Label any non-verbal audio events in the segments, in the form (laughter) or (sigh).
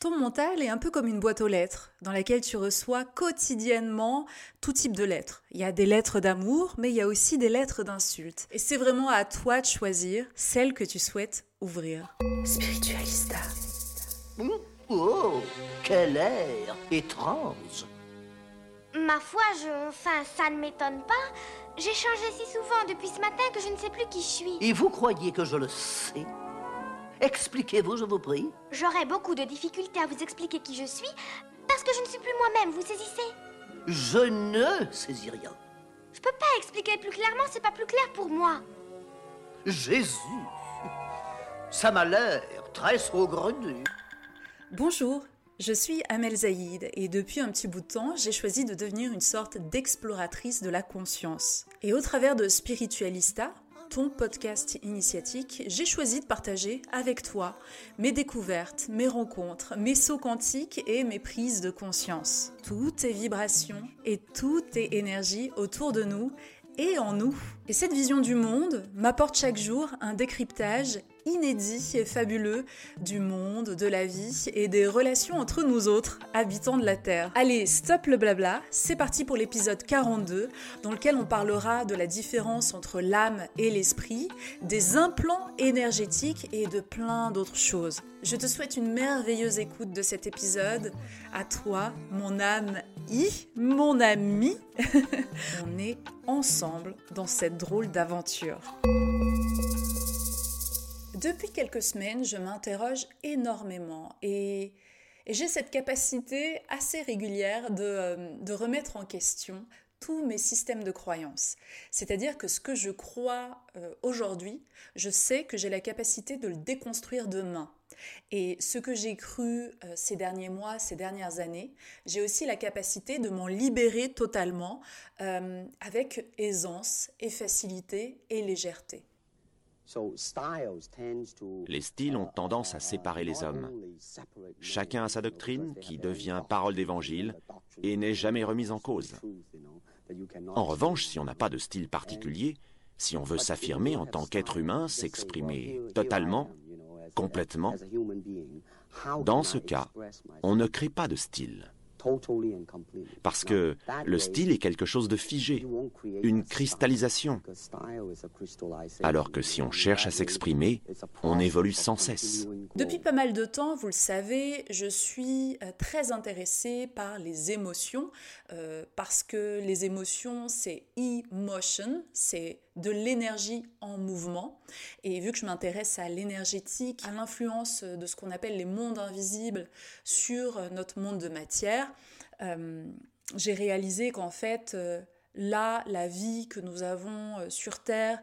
Ton mental est un peu comme une boîte aux lettres dans laquelle tu reçois quotidiennement tout type de lettres. Il y a des lettres d'amour, mais il y a aussi des lettres d'insultes. Et c'est vraiment à toi de choisir celle que tu souhaites ouvrir. Spiritualista. Oh, quel air étrange Ma foi, je... Enfin, ça ne m'étonne pas. J'ai changé si souvent depuis ce matin que je ne sais plus qui je suis. Et vous croyez que je le sais? Expliquez-vous, je vous prie. J'aurais beaucoup de difficultés à vous expliquer qui je suis parce que je ne suis plus moi-même, vous saisissez? Je ne saisis rien. Je peux pas expliquer plus clairement, c'est pas plus clair pour moi. Jésus Ça m'a l'air très saugrenu. Bonjour, je suis Amel Zaïd et depuis un petit bout de temps, j'ai choisi de devenir une sorte d'exploratrice de la conscience. Et au travers de Spiritualista, ton podcast initiatique, j'ai choisi de partager avec toi mes découvertes, mes rencontres, mes sauts quantiques et mes prises de conscience. Tout est vibration et tout est énergie autour de nous et en nous. Et cette vision du monde m'apporte chaque jour un décryptage inédit et fabuleux du monde, de la vie et des relations entre nous autres, habitants de la Terre. Allez, stop le blabla, c'est parti pour l'épisode 42, dans lequel on parlera de la différence entre l'âme et l'esprit, des implants énergétiques et de plein d'autres choses. Je te souhaite une merveilleuse écoute de cet épisode. À toi, mon âme I, mon ami. (laughs) on est ensemble dans cette drôle d'aventure. Depuis quelques semaines, je m'interroge énormément et, j'ai cette capacité assez régulière de, euh, de, remettre en question tous mes systèmes de croyances. C'est-à-dire que ce que je crois euh, aujourd'hui, je sais que j'ai la capacité de le déconstruire demain. Et ce que j'ai cru euh, ces derniers mois, ces dernières années, j'ai aussi la capacité de m'en libérer totalement avec aisance et facilité et légèreté. Les styles ont tendance à séparer les hommes. Chacun a sa doctrine qui devient parole d'évangile et n'est jamais remise en cause. En revanche, si on n'a pas de style particulier, si on veut s'affirmer en tant qu'être humain, s'exprimer totalement, complètement, dans ce cas, on ne crée pas de style. Parce que le style est quelque chose de figé, une cristallisation. Alors que si on cherche à s'exprimer, on évolue sans cesse. Depuis pas mal de temps, vous le savez, je suis euh, très intéressée par les émotions, euh, parce que les émotions, c'est emotion, c'est de l'énergie en mouvement. Et vu que je m'intéresse à l'énergétique, à l'influence de ce qu'on appelle les mondes invisibles sur notre monde de matière, euh, j'ai réalisé qu'en fait, euh, là, la vie que nous avons euh, sur Terre,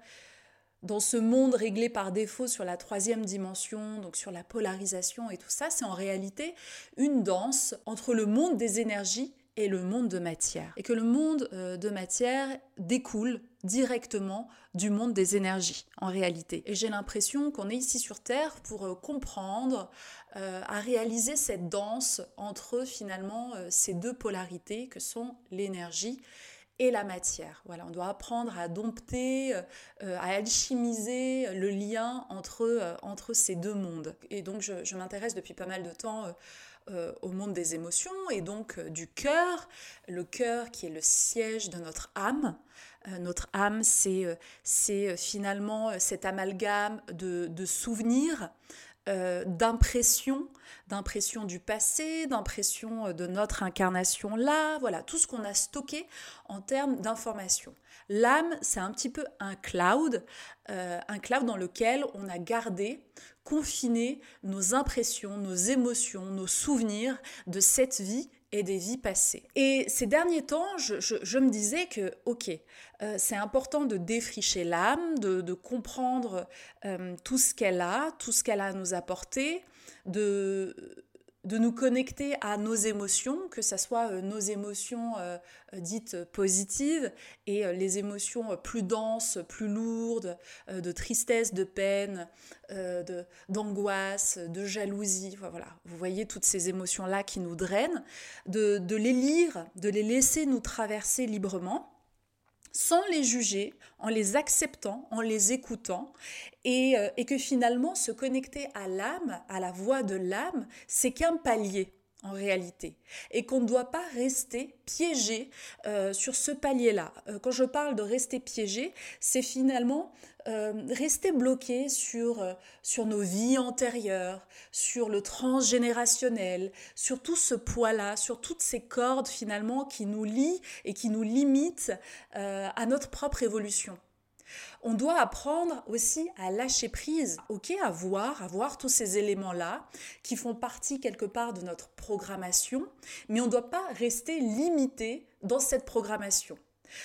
dans ce monde réglé par défaut sur la troisième dimension, donc sur la polarisation et tout ça, c'est en réalité une danse entre le monde des énergies et le monde de matière. Et que le monde euh, de matière découle directement du monde des énergies, en réalité. Et j'ai l'impression qu'on est ici sur Terre pour euh, comprendre, euh, à réaliser cette danse entre finalement ces deux polarités que sont l'énergie et la matière. Voilà, on doit apprendre à dompter, à alchimiser le lien entre, entre ces deux mondes. Et donc je, je m'intéresse depuis pas mal de temps euh, au monde des émotions et donc euh, du cœur, le cœur qui est le siège de notre âme. Euh, notre âme, c'est finalement cet amalgame de, de souvenirs, d'impressions, d'impressions du passé, d'impressions de notre incarnation là, voilà, tout ce qu'on a stocké en termes d'informations. L'âme, c'est un petit peu un cloud, un cloud dans lequel on a gardé confiner nos impressions, nos émotions, nos souvenirs de cette vie et des vies passées. Et ces derniers temps, je, me disais que, ok, euh, c'est important de défricher l'âme, de, comprendre euh, tout ce qu'elle a, tout ce qu'elle a à nous apporter, de de nous connecter à nos émotions, que ce soit euh, nos émotions euh, euh, dites positives et les émotions plus denses, plus lourdes, de tristesse, de peine, d'angoisse, de, jalousie. Voilà, vous voyez toutes ces émotions-là qui nous drainent, de, de les lire, de les laisser nous traverser librement sans les juger, en les acceptant, en les écoutant, et, euh, que finalement se connecter à l'âme, à la voix de l'âme, c'est qu'un palier en réalité, et qu'on ne doit pas rester piégé euh, sur ce palier-là. Euh, quand je parle de rester piégé, c'est finalement euh, rester bloqué sur, sur nos vies antérieures, sur le transgénérationnel, sur tout ce poids-là, sur toutes ces cordes finalement qui nous lient et qui nous limitent à notre propre évolution. On doit apprendre aussi à lâcher prise, ok, à voir, à voir tous ces éléments-là qui font partie quelque part de notre programmation, mais on ne doit pas rester limité dans cette programmation.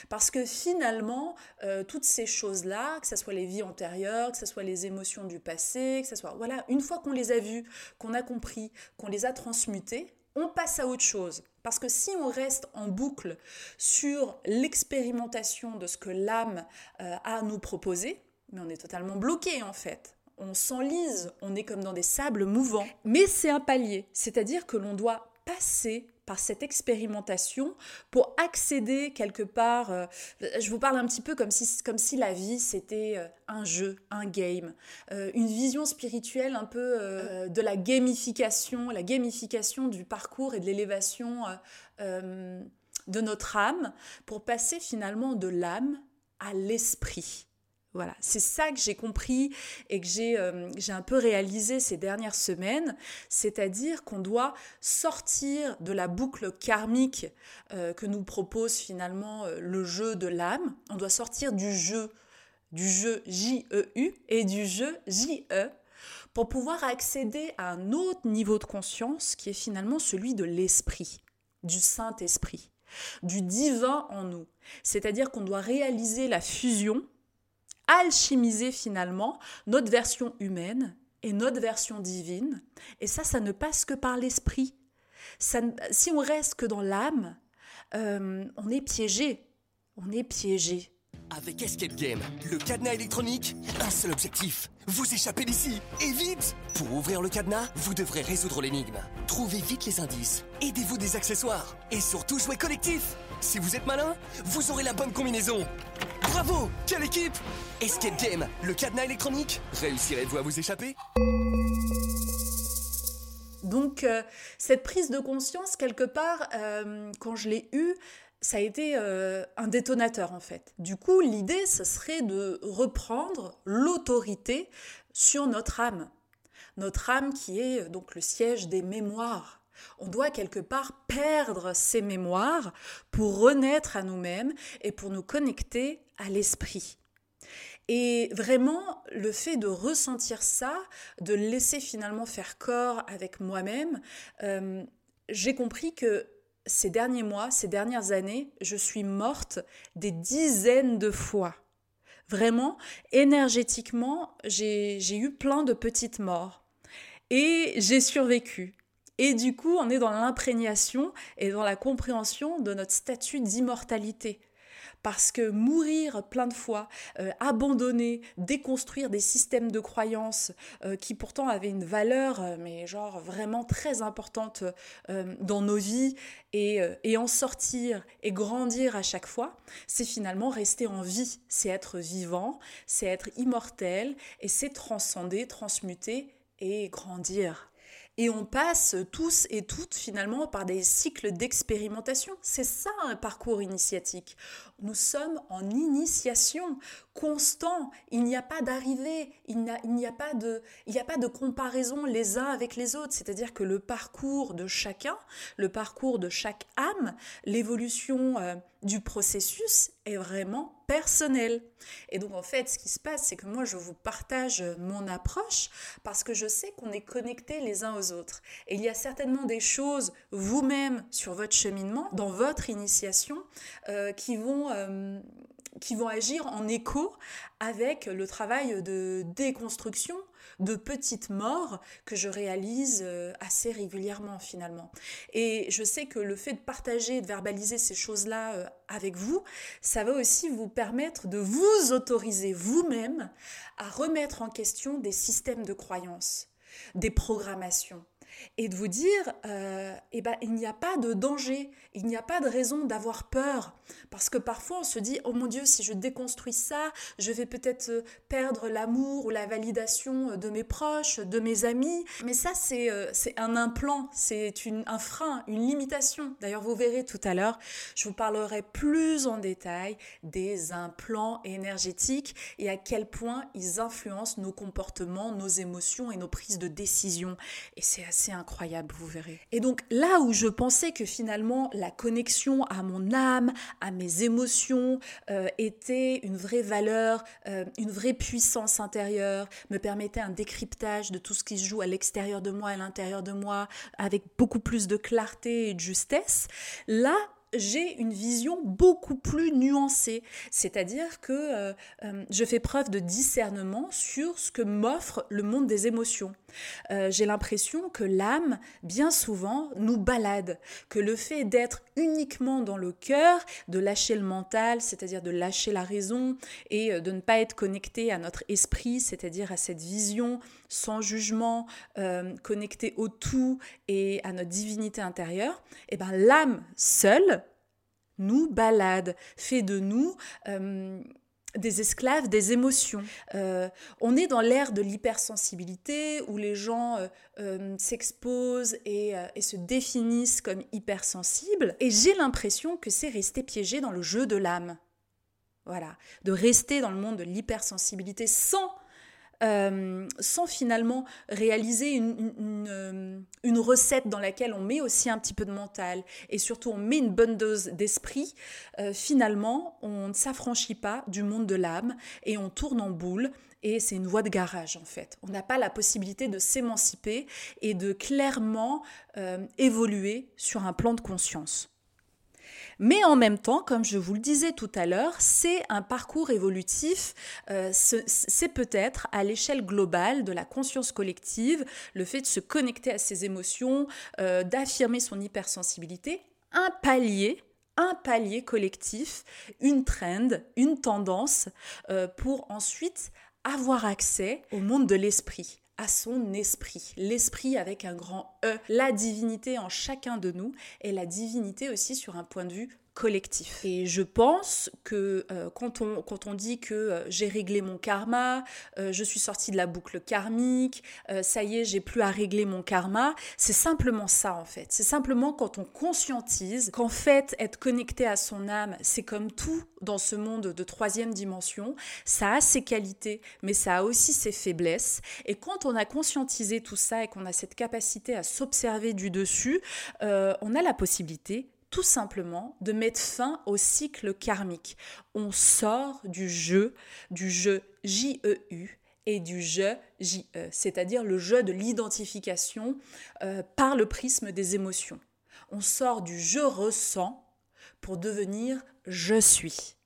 Parce que finalement, euh, toutes ces choses-là, que ce soit les vies antérieures, que ce soit les émotions du passé, que ce soit, voilà, une fois qu'on les a vues, qu'on a compris, qu'on les a transmutées, on passe à autre chose. Parce que si on reste en boucle sur l'expérimentation de ce que l'âme euh, a à nous proposer, mais on est totalement bloqué en fait. On s'enlise, on est comme dans des sables mouvants. Mais c'est un palier, c'est-à-dire que l'on doit passer par cette expérimentation pour accéder quelque part. Euh, je vous parle un petit peu comme si, comme si la vie c'était euh, un jeu, un game, euh, une vision spirituelle un peu de la gamification, la gamification du parcours et de l'élévation de notre âme pour passer finalement de l'âme à l'esprit. Voilà, c'est ça que j'ai compris et que euh, j'ai un peu réalisé ces dernières semaines, c'est-à-dire qu'on doit sortir de la boucle karmique euh, que nous propose finalement euh, le jeu de l'âme, on doit sortir du jeu, du jeu J-E-U et du jeu J-E pour pouvoir accéder à un autre niveau de conscience qui est finalement celui de l'esprit, du Saint-Esprit, du divin en nous. C'est-à-dire qu'on doit réaliser la fusion alchimiser finalement notre version humaine et notre version divine. Et ça, ça ne passe que par l'esprit. Si on reste que dans l'âme, euh, on est piégé. On est piégé. Avec Escape Game, le cadenas électronique, un seul objectif, vous échapper d'ici, et vite Pour ouvrir le cadenas, vous devrez résoudre l'énigme. Trouvez vite les indices, aidez-vous des accessoires, et surtout jouez collectif Si vous êtes malin, vous aurez la bonne combinaison Bravo Quelle équipe Escape Game, le cadenas électronique, réussirez-vous à vous échapper? Donc euh, cette prise de conscience, quelque part, euh, quand je l'ai eue, ça a été euh, un détonateur en fait. Du coup, l'idée, ce serait de reprendre l'autorité sur notre âme. Notre âme qui est donc le siège des mémoires. On doit quelque part perdre ces mémoires pour renaître à nous-mêmes et pour nous connecter à l'esprit. Et vraiment, le fait de ressentir ça, de laisser finalement faire corps avec moi-même, euh, j'ai compris que ces derniers mois, ces dernières années, je suis morte des dizaines de fois. Vraiment, énergétiquement, j'ai eu plein de petites morts. Et j'ai survécu. Et du coup, on est dans l'imprégnation et dans la compréhension de notre statut d'immortalité parce que mourir plein de fois, euh, abandonner, déconstruire des systèmes de croyances euh, qui pourtant avaient une valeur, euh, mais genre vraiment très importante dans nos vies, et, et en sortir et grandir à chaque fois, c'est finalement rester en vie, c'est être vivant, c'est être immortel, et c'est transcender, transmuter et grandir. Et on passe tous et toutes finalement par des cycles d'expérimentation. C'est ça un parcours initiatique. Nous sommes en initiation constant. Il n'y a pas d'arrivée, il n'y a, pas de, il a pas de comparaison les uns avec les autres. C'est-à-dire que le parcours de chacun, le parcours de chaque âme, l'évolution euh, du processus est vraiment personnel. Et donc en fait, ce qui se passe, c'est que moi, je vous partage mon approche parce que je sais qu'on est connectés les uns aux autres. Et il y a certainement des choses, vous-même, sur votre cheminement, dans votre initiation, euh, qui vont euh, qui vont agir en écho avec le travail de déconstruction de petites morts que je réalise euh, assez régulièrement finalement. Et je sais que le fait de partager, de verbaliser ces choses-là euh, avec vous, ça va aussi vous permettre de vous autoriser vous-même à remettre en question des systèmes de croyances, des programmations et de vous dire, euh, eh ben, il n'y a pas de danger, il n'y a pas de raison d'avoir peur. Parce que parfois on se dit, oh mon Dieu, si je déconstruis ça, je vais peut-être euh, perdre l'amour ou la validation de mes proches, de mes amis. Mais ça, c'est euh, un implant, c'est un frein, une limitation. D'ailleurs, vous verrez tout à l'heure, je vous parlerai plus en détail des implants énergétiques et à quel point ils influencent nos comportements, nos émotions et nos prises de décision. Et c'est assez incroyable, vous verrez. Et donc là où je pensais que finalement la connexion à mon âme, à mes émotions, euh, était une vraie valeur, euh, une vraie puissance intérieure, me permettait un décryptage de tout ce qui se joue à l'extérieur de moi à l'intérieur de moi, avec beaucoup plus de clarté et de justesse, là, j'ai une vision beaucoup plus nuancée, c'est-à-dire que euh, euh, je fais preuve de discernement sur ce que m'offre le monde des émotions. Euh, j'ai l'impression que l'âme, bien souvent, nous balade, que le fait d'être uniquement dans le cœur, de lâcher le mental, c'est-à-dire de lâcher la raison, et de ne pas être connecté à notre esprit, c'est-à-dire à cette vision sans jugement, connecté au tout et à notre divinité intérieure, et eh ben l'âme seule nous balade, fait de nous euh, des esclaves des émotions. Euh, on est dans l'ère de l'hypersensibilité où les gens euh, s'exposent et, et, se définissent comme hypersensibles. Et j'ai l'impression que c'est rester piégé dans le jeu de l'âme. Voilà, de rester dans le monde de l'hypersensibilité sans euh, sans finalement réaliser euh, une, recette dans laquelle on met aussi un petit peu de mental et surtout on met une bonne dose d'esprit, euh, finalement on ne s'affranchit pas du monde de l'âme et on tourne en boule et c'est une voie de garage en fait. On n'a pas la possibilité de s'émanciper et de clairement évoluer sur un plan de conscience. Mais en même temps, comme je vous le disais tout à l'heure, c'est un parcours évolutif, euh, c'est peut-être à l'échelle globale de la conscience collective, le fait de se connecter à ses émotions, euh, d'affirmer son hypersensibilité, un palier un palier collectif, une trend, une tendance, euh, pour ensuite avoir accès au monde de l'esprit à son esprit, l'esprit avec un grand E, la divinité en chacun de nous et la divinité aussi sur un point de vue Et je pense que euh, quand, on, quand on dit que euh, j'ai réglé mon karma, euh, je suis sortie de la boucle karmique, ça y est, j'ai plus à régler mon karma, c'est simplement ça en fait. C'est simplement quand on conscientise qu'en fait, être connecté à son âme, c'est comme tout dans ce monde de troisième dimension, ça a ses qualités, mais ça a aussi ses faiblesses. Et quand on a conscientisé tout ça et qu'on a cette capacité à s'observer du dessus, on a la possibilité tout simplement de mettre fin au cycle karmique. On sort du jeu, du jeu JEU et du jeu JE, c'est-à-dire le jeu de l'identification euh, par le prisme des émotions. On sort du je ressens pour devenir je suis.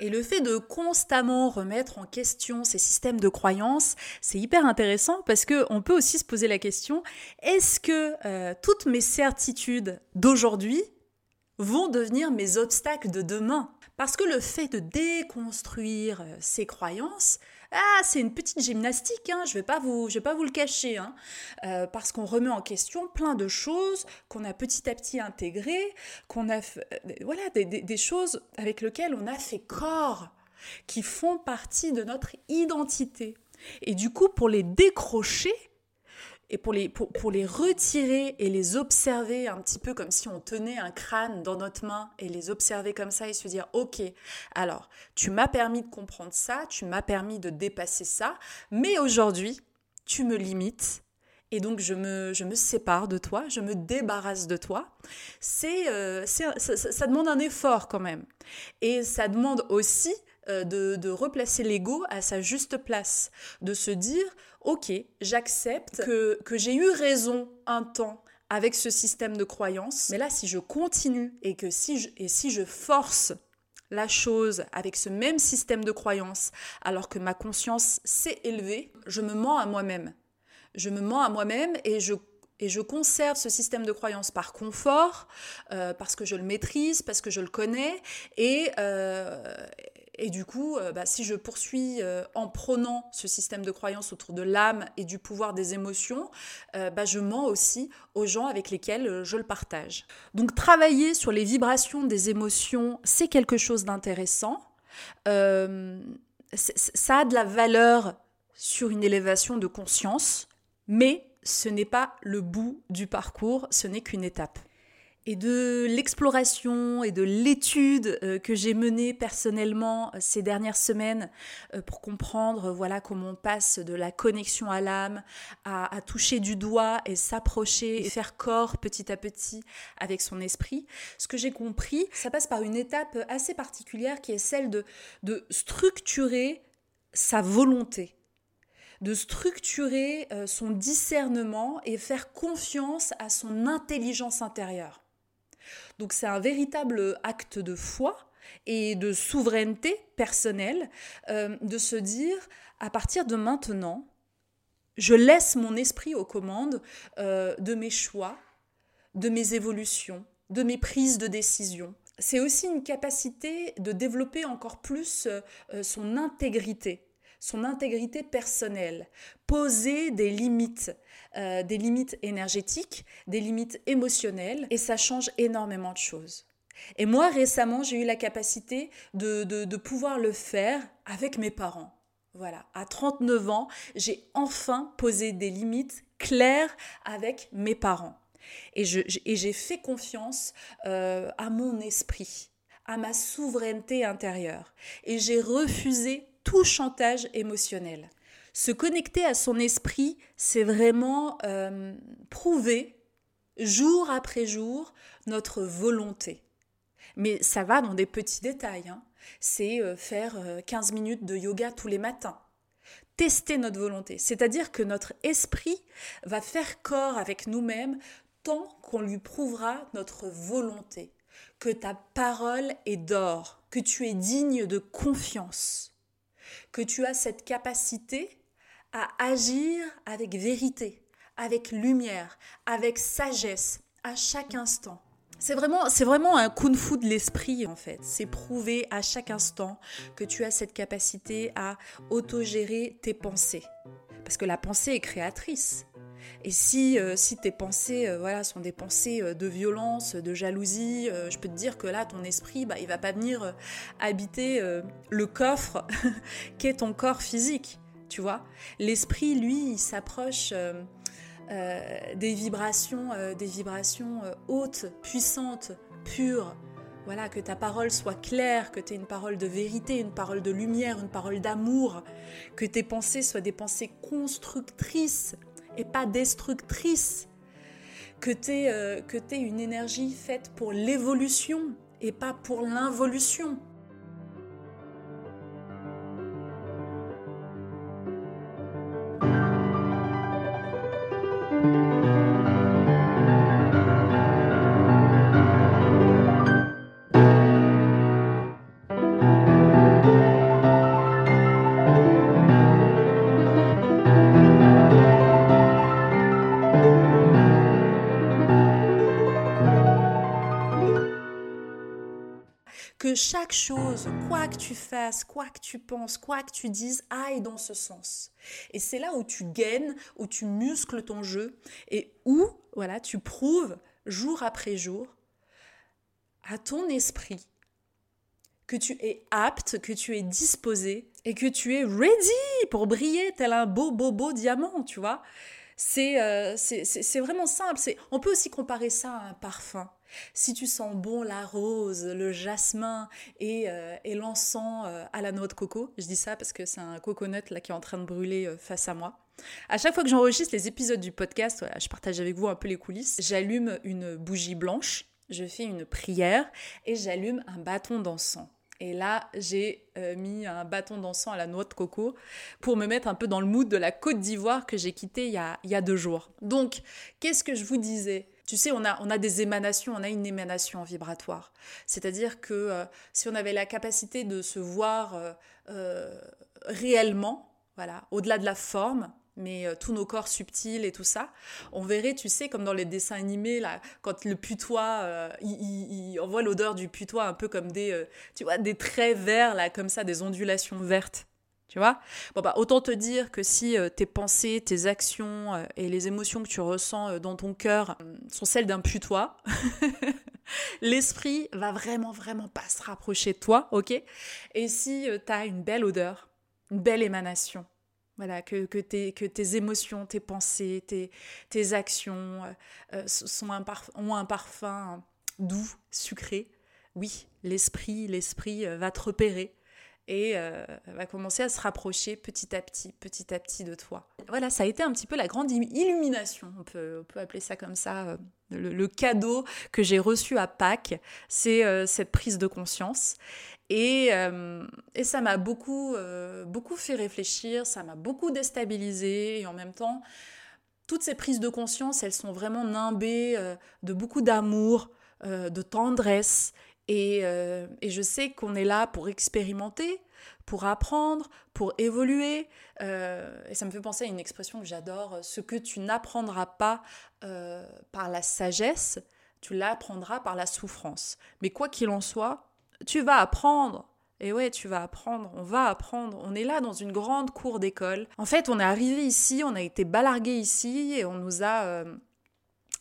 Et le fait de constamment remettre en question ces systèmes de croyances, c'est hyper intéressant parce que on peut aussi se poser la question est-ce que euh, toutes mes certitudes d'aujourd'hui vont devenir mes obstacles de demain? Parce que le fait de déconstruire euh, ces croyances, ah, c'est une petite gymnastique, hein, je ne vais, pas vous, vais pas vous le cacher, hein, euh, parce qu'on remet en question plein de choses qu'on a petit à petit intégrées, qu'on a, euh, voilà, des, des choses avec lesquelles on a fait corps, qui font partie de notre identité. Et du coup, pour les décrocher, et pour les, pour, pour, les retirer et les observer un petit peu comme si on tenait un crâne dans notre main et les observer comme ça et se dire, ok, alors tu m'as permis de comprendre ça, tu m'as permis de dépasser ça, mais aujourd'hui, tu me limites. Et donc je me, je me sépare de toi, je me débarrasse de toi. C'est, euh, ça, demande un effort quand même. Et ça demande aussi euh, de, de, replacer l'ego à sa juste place, de se dire, ok, j'accepte que, que j'ai eu raison un temps avec ce système de croyance, mais là, si je continue et que si je, et si je force la chose avec ce même système de croyance alors que ma conscience s'est élevée, je me mens à moi-même. Je me mens à moi-même et je et je conserve ce système de croyance par confort, euh, parce que je le maîtrise, parce que je le connais, et, euh, et du coup, euh, bah, si je poursuis en prônant ce système de croyance autour de l'âme et du pouvoir des émotions, bah, je mens aussi aux gens avec lesquels je le partage. Donc travailler sur les vibrations des émotions, c'est quelque chose d'intéressant. ça a de la valeur sur une élévation de conscience, mais ce n'est pas le bout du parcours, ce n'est qu'une étape et de l'exploration et de l'étude euh, que j'ai menée personnellement euh, ces dernières semaines euh, pour comprendre voilà comment on passe de la connexion à l'âme à, toucher du doigt et s'approcher et faire corps petit à petit avec son esprit. Ce que j'ai compris, ça passe par une étape assez particulière qui est celle de, de structurer sa volonté de structurer son discernement et faire confiance à son intelligence intérieure. Donc c'est un véritable acte de foi et de souveraineté personnelle euh, de se dire, à partir de maintenant, je laisse mon esprit aux commandes euh, de mes choix, de mes évolutions, de mes prises de décision. C'est aussi une capacité de développer encore plus euh, son intégrité son intégrité personnelle, poser des limites, euh, des limites énergétiques, des limites émotionnelles, et ça change énormément de choses. Et moi, récemment, j'ai eu la capacité de, de, pouvoir le faire avec mes parents. Voilà, à 39 ans, j'ai enfin posé des limites claires avec mes parents. Et j'ai fait confiance euh, à mon esprit, à ma souveraineté intérieure. Et j'ai refusé tout chantage émotionnel. Se connecter à son esprit, c'est vraiment euh, prouver jour après jour notre volonté. Mais ça va dans des petits détails. Hein. C'est euh, faire 15 euh, minutes de yoga tous les matins. Tester notre volonté. C'est-à-dire que notre esprit va faire corps avec nous-mêmes tant qu'on lui prouvera notre volonté. Que ta parole est d'or, que tu es digne de confiance que tu as cette capacité à agir avec vérité, avec lumière, avec sagesse, à chaque instant. C'est vraiment, c'est vraiment un kung-fu de l'esprit en fait. C'est prouver à chaque instant que tu as cette capacité à autogérer tes pensées. Parce que la pensée est créatrice. Et si, euh, si tes pensées euh, voilà, sont des pensées euh, de violence, de jalousie, je peux te dire que là, ton esprit, bah, il va pas venir habiter le coffre (laughs) qu'est ton corps physique. Tu vois L'esprit, lui, il s'approche des vibrations, des vibrations hautes, puissantes, pures. Voilà, que ta parole soit claire, que tu aies une parole de vérité, une parole de lumière, une parole d'amour, que tes pensées soient des pensées constructrices, et pas destructrice. Que tu es, euh, une énergie faite pour l'évolution et pas pour l'involution. Que chaque chose, quoi que tu fasses, quoi que tu penses, quoi que tu dises, aille dans ce sens. Et c'est là où tu gaines, où tu muscles ton jeu et où, voilà, tu prouves jour après jour à ton esprit que tu es apte, que tu es disposé et que tu es ready pour briller tel un beau, beau, beau diamant, tu vois. C'est euh, c'est vraiment simple. On peut aussi comparer ça à un parfum. Si tu sens bon la rose, le jasmin et, euh, et l'encens euh, à la noix de coco, je dis ça parce que c'est un coconut là qui est en train de brûler euh, face à moi. À chaque fois que j'enregistre les épisodes du podcast, je partage avec vous un peu les coulisses. J'allume une bougie blanche, je fais une prière et j'allume un bâton d'encens. Et là, j'ai mis un bâton d'encens à la noix de coco pour me mettre un peu dans le mood de la Côte d'Ivoire que j'ai quitté il y, a, il y a deux jours. Donc, qu'est-ce que je vous disais? Tu sais, on a, on a des émanations, on a une émanation vibratoire. C'est-à-dire que euh, si on avait la capacité de se voir euh, euh, réellement, voilà, au-delà de la forme, mais tous nos corps subtils et tout ça, on verrait, tu sais, comme dans les dessins animés, là, quand le putois, on voit l'odeur du putois un peu comme des, tu vois, des traits verts, là, comme ça, des ondulations vertes. Tu vois? Bon, bah, autant te dire que si euh, tes pensées, tes actions euh, et les émotions que tu ressens euh, dans ton cœur sont celles d'un putois, (laughs) l'esprit va vraiment, vraiment pas se rapprocher de toi, ok? Et si tu as une belle odeur, une belle émanation, voilà, que, que, tes, que tes émotions, tes pensées, tes, tes actions sont ont un parfum doux, sucré, oui, l'esprit, l'esprit va te repérer et euh, va commencer à se rapprocher petit à petit, petit à petit de toi. Voilà, ça a été un petit peu la grande illumination, on peut, on peut appeler ça comme ça. Euh, le, cadeau que j'ai reçu à Pâques, c'est euh, cette prise de conscience. Et, et ça m'a beaucoup, beaucoup fait réfléchir, ça m'a beaucoup déstabilisé, et en même temps, toutes ces prises de conscience, elles sont vraiment nimbées de beaucoup d'amour, de tendresse euh, et, je sais qu'on est là pour expérimenter, pour apprendre, pour évoluer. Euh, et ça me fait penser à une expression que j'adore, ce que tu n'apprendras pas euh, par la sagesse, tu l'apprendras par la souffrance. Mais quoi qu'il en soit, tu vas apprendre. Et ouais, tu vas apprendre, on va apprendre. On est là dans une grande cour d'école. En fait, on est arrivé ici, on a été balargué ici et on nous a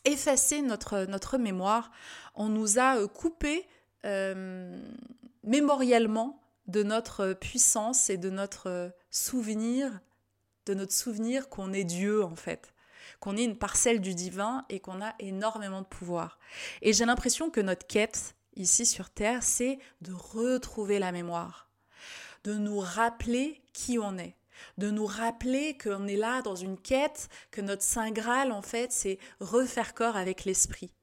effacé notre, notre mémoire. On nous a coupé euh, mémoriellement de notre puissance et de notre souvenir, de notre souvenir qu'on est Dieu en fait, qu'on est une parcelle du divin et qu'on a énormément de pouvoir. Et j'ai l'impression que notre quête ici sur Terre, c'est de retrouver la mémoire, de nous rappeler qui on est de nous rappeler qu'on est là dans une quête, que notre Saint Graal, en fait, c'est refaire corps avec l'esprit.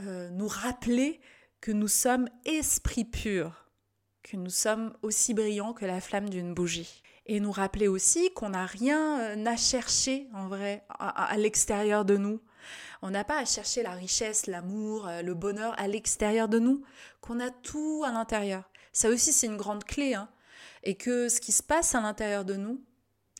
Euh, nous rappeler que nous sommes esprit pur, que nous sommes aussi brillants que la flamme d'une bougie. Et nous rappeler aussi qu'on n'a rien euh, à chercher en vrai à, l'extérieur de nous. On n'a pas à chercher la richesse, l'amour, euh, le bonheur à l'extérieur de nous, qu'on a tout à l'intérieur. Ça aussi c'est une grande clé, hein. et que ce qui se passe à l'intérieur de nous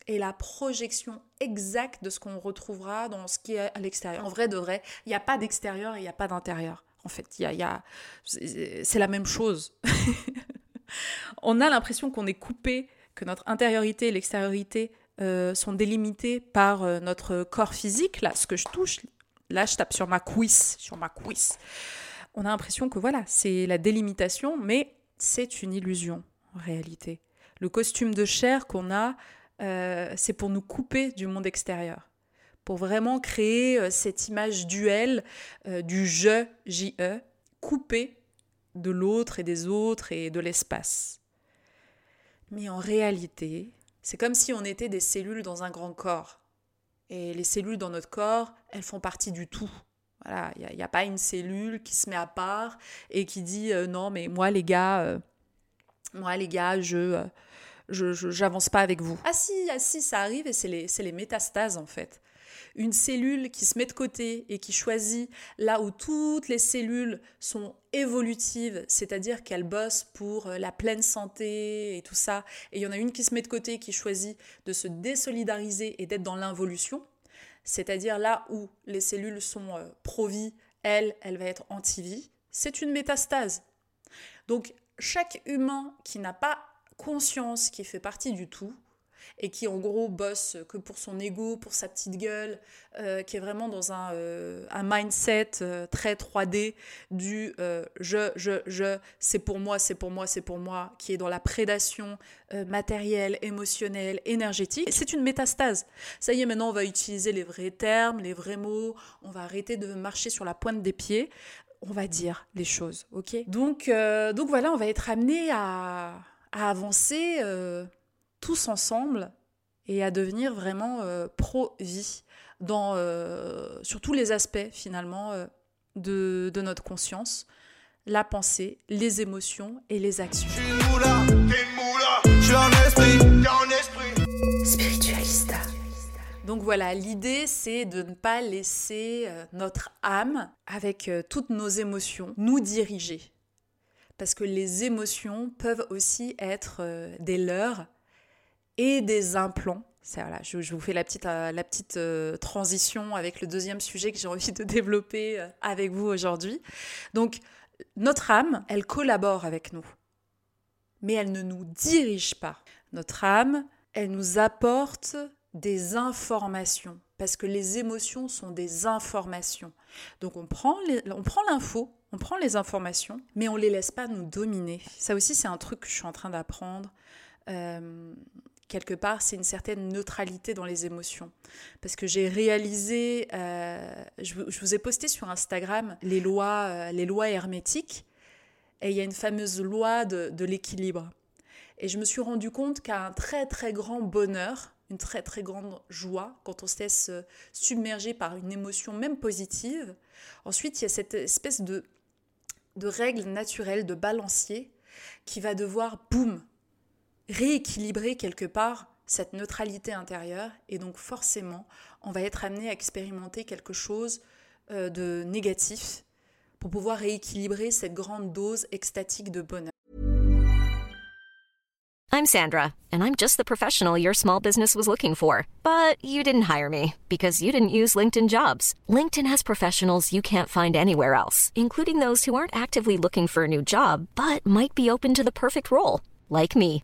est la projection exacte de ce qu'on retrouvera dans ce qui est à l'extérieur. En vrai de vrai, il n'y a pas d'extérieur et il n'y a pas d'intérieur. En fait, y a, c'est la même chose. (laughs) on a l'impression qu'on est coupé, que notre intériorité et l'extériorité euh, sont délimités par euh, notre corps physique. Là, ce que je touche, là, je tape sur ma cuisse, sur ma cuisse. On a l'impression que voilà, c'est la délimitation, mais c'est une illusion en réalité. Le costume de chair qu'on a, euh, c'est pour nous couper du monde extérieur pour vraiment créer euh, cette image duel euh, du je, J-E, coupé de l'autre et des autres et de l'espace. Mais en réalité, c'est comme si on était des cellules dans un grand corps. Et les cellules dans notre corps, elles font partie du tout. Voilà, il n'y a, pas une cellule qui se met à part et qui dit euh, non, mais moi les gars, moi les gars, je je j'avance pas avec vous. Ah si, ah si, ça arrive et c'est les, les métastases en fait une cellule qui se met de côté et qui choisit là où toutes les cellules sont évolutives, c'est-à-dire qu'elles bossent pour euh, la pleine santé et tout ça, et il y en a une qui se met de côté qui choisit de se désolidariser et d'être dans l'involution, c'est-à-dire là où les cellules sont euh, pro-vie, elle, elle va être anti-vie, c'est une métastase. Donc chaque humain qui n'a pas conscience qui fait partie du tout, et qui en gros bosse que pour son ego, pour sa petite gueule, euh, qui est vraiment dans un, euh, un mindset euh, très 3D du je, je, je, c'est pour moi, c'est pour moi, c'est pour moi, qui est dans la prédation matérielle, émotionnelle, énergétique. C'est une métastase. Ça y est, maintenant on va utiliser les vrais termes, les vrais mots, on va arrêter de marcher sur la pointe des pieds on va dire les choses, ok? Donc, donc voilà, on va être amené à, à avancer tous ensemble et à devenir vraiment euh, pro-vie dans euh, sur tous les aspects finalement euh, de, de, notre conscience, la pensée, les émotions et les actions. Spiritualista. Donc voilà, l'idée c'est de ne pas laisser notre âme avec toutes nos émotions nous diriger. Parce que les émotions peuvent aussi être des leurs et des implants. Voilà, je, vous fais la petite, euh, la petite euh, transition avec le deuxième sujet que j'ai envie de (laughs) développer euh, avec vous aujourd'hui. Donc, notre âme, elle collabore avec nous, mais elle ne nous dirige pas. Notre âme, elle nous apporte des informations, parce que les émotions sont des informations. Donc, on prend l'info, on, prend les informations, mais on ne les laisse pas nous dominer. Ça aussi, c'est un truc que je suis en train d'apprendre. Quelque part, c'est une certaine neutralité dans les émotions. Parce que j'ai réalisé, euh, je, vous ai posté sur Instagram les lois, euh, les lois hermétiques, et il y a une fameuse loi de, de l'équilibre. Et je me suis rendu compte qu'à un très très grand bonheur, une très très grande joie, quand on se laisse euh, submerger par une émotion même positive, ensuite il y a cette espèce de, de règle naturelle, de balancier, qui va devoir, boum, rééquilibrer quelque part cette neutralité intérieure et donc forcément on va être amené à expérimenter quelque chose euh, de négatif pour pouvoir rééquilibrer cette grande dose extatique de bonheur. I'm Sandra and I'm just the professional your small business was looking for, but you didn't hire me because you didn't use LinkedIn Jobs. LinkedIn has professionals you can't find anywhere else, including those who aren't actively looking for a new job but might be open to the perfect role, like me.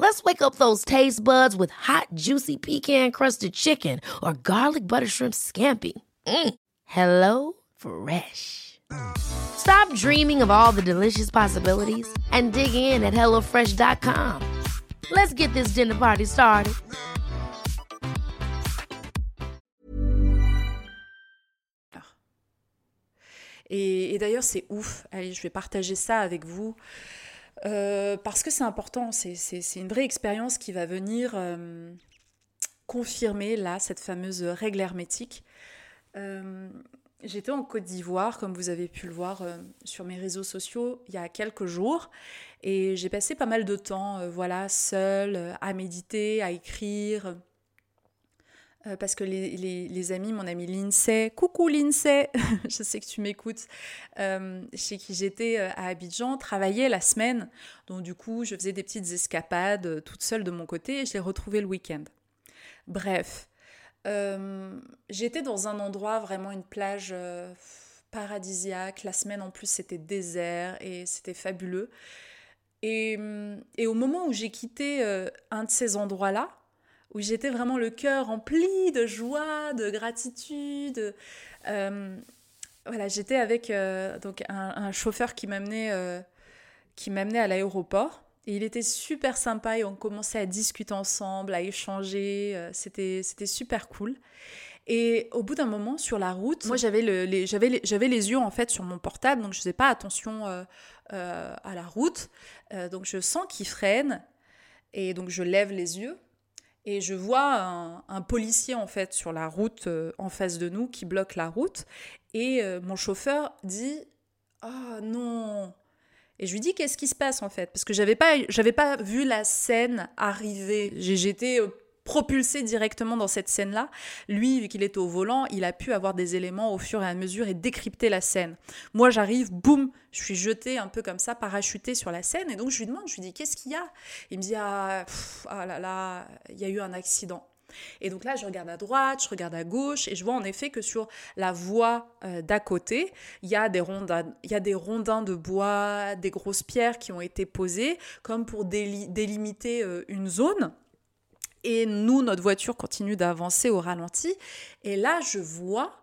Let's wake up those taste buds with hot, juicy pecan crusted chicken or garlic butter shrimp scampi. Mm. Hello Fresh. Stop dreaming of all the delicious possibilities and dig in at HelloFresh.com. Let's get this dinner party started. Et, et d'ailleurs, c'est ouf. Allez, je vais partager ça avec vous. Euh, parce que c'est important, c'est une vraie expérience qui va venir euh, confirmer là cette fameuse règle hermétique. Euh, j'étais en Côte d'Ivoire, comme vous avez pu le voir sur mes réseaux sociaux il y a quelques jours, et j'ai passé pas mal de temps, voilà, seule, à méditer, à écrire, euh, parce que les, amis, mon ami Lindsay, coucou Lindsay, (laughs) je sais que tu m'écoutes, euh, chez qui j'étais euh, à Abidjan, travaillait la semaine. Donc du coup, je faisais des petites escapades toute seule de mon côté et je les retrouvais le week-end. Bref, j'étais dans un endroit, vraiment une plage paradisiaque. La semaine en plus, c'était désert et c'était fabuleux. Et, et, au moment où j'ai quitté un de ces endroits-là, où j'étais vraiment le cœur rempli de joie, de gratitude. Euh, voilà, j'étais avec euh, donc un, chauffeur qui m'amenait euh, qui m'amenait à l'aéroport. Il était super sympa et on commençait à discuter ensemble, à échanger. C'était c'était super cool. Et au bout d'un moment, sur la route, moi j'avais le, les, j'avais j'avais les yeux en fait sur mon portable, donc je faisais pas attention à la route. donc je sens qu'il freine et donc je lève les yeux et je vois un, policier en fait sur la route euh, en face de nous qui bloque la route. Et euh, mon chauffeur dit ah oh, non! Et je lui dis qu'est-ce qui se passe en fait? Parce que j'avais pas j'avais pas vu la scène arriver. J'étais propulsé directement dans cette scène-là. Lui, vu qu'il était au volant, il a pu avoir des éléments au fur et à mesure et décrypter la scène. Moi, j'arrive, boum, je suis jetée un peu comme ça, parachutée sur la scène, et donc je lui demande, je lui dis, qu'est-ce qu'il y a? Il me dit, ah, ah là là, il y a eu un accident. Et donc là, je regarde à droite, je regarde à gauche, et je vois en effet que sur la voie euh, d'à côté, il y, a des rondins, y a des rondins de bois, des grosses pierres qui ont été posées, comme pour délimiter euh, une zone. Et nous, notre voiture continue d'avancer au ralenti. Et là, je vois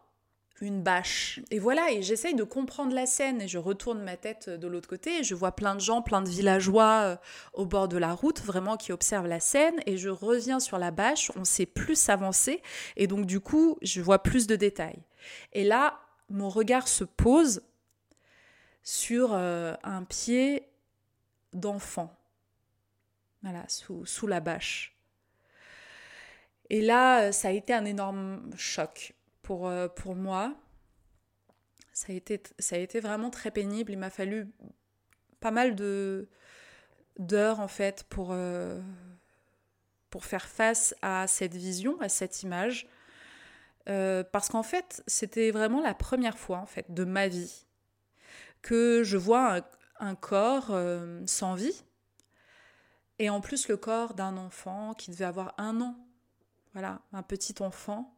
une bâche. Et voilà, et j'essaye de comprendre la scène et je retourne ma tête de l'autre côté et je vois plein de gens, plein de villageois euh, au bord de la route, vraiment qui observent la scène et je reviens sur la bâche, on sait plus avancer et donc du coup, je vois plus de détails. Et là, mon regard se pose sur euh, un pied d'enfant. Voilà, sous la bâche. Et là, euh, ça a été un énorme choc pour, euh, pour moi. Ça a, été, ça a été vraiment très pénible. Il m'a fallu pas mal de d'heures en fait pour, euh, pour faire face à cette vision, à cette image. parce qu'en fait, c'était vraiment la première fois en fait de ma vie que je vois un, corps sans vie et en plus le corps d'un enfant qui devait avoir un an voilà, un petit enfant.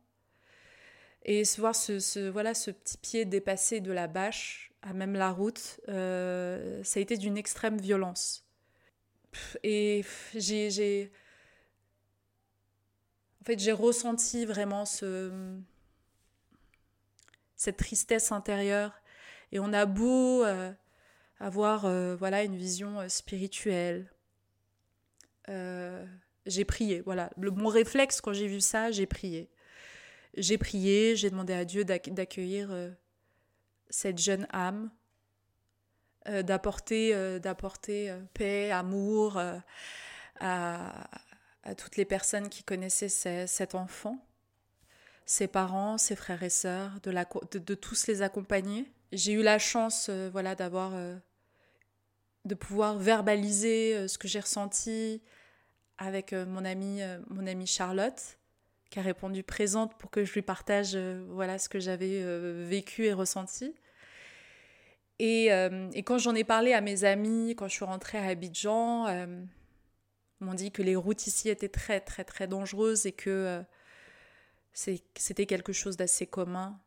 Et voir ce, voilà, ce petit pied dépassé de la bâche à même la route, euh, ça a été d'une extrême violence. Et j'ai, en ressenti vraiment ce, cette tristesse intérieure. Et on a beau euh, avoir euh, voilà, une vision spirituelle, j'ai prié. Voilà, le, mon réflexe quand j'ai vu ça, j'ai prié. J'ai prié, j'ai demandé à Dieu d'accueillir euh, cette jeune âme, euh, d'apporter euh, d'apporter paix, amour à, toutes les personnes qui connaissaient cet enfant, ses parents, ses frères et sœurs, de, de tous les accompagner. J'ai eu la chance voilà, d'avoir de pouvoir verbaliser ce que j'ai ressenti, avec euh, mon amie, euh, mon amie Charlotte, qui a répondu présente pour que je lui partage euh, voilà ce que j'avais vécu et ressenti. Et, quand j'en ai parlé à mes amis, quand je suis rentrée à Abidjan, ils m'ont dit que les routes ici étaient très très très dangereuses et que c'était quelque chose d'assez commun.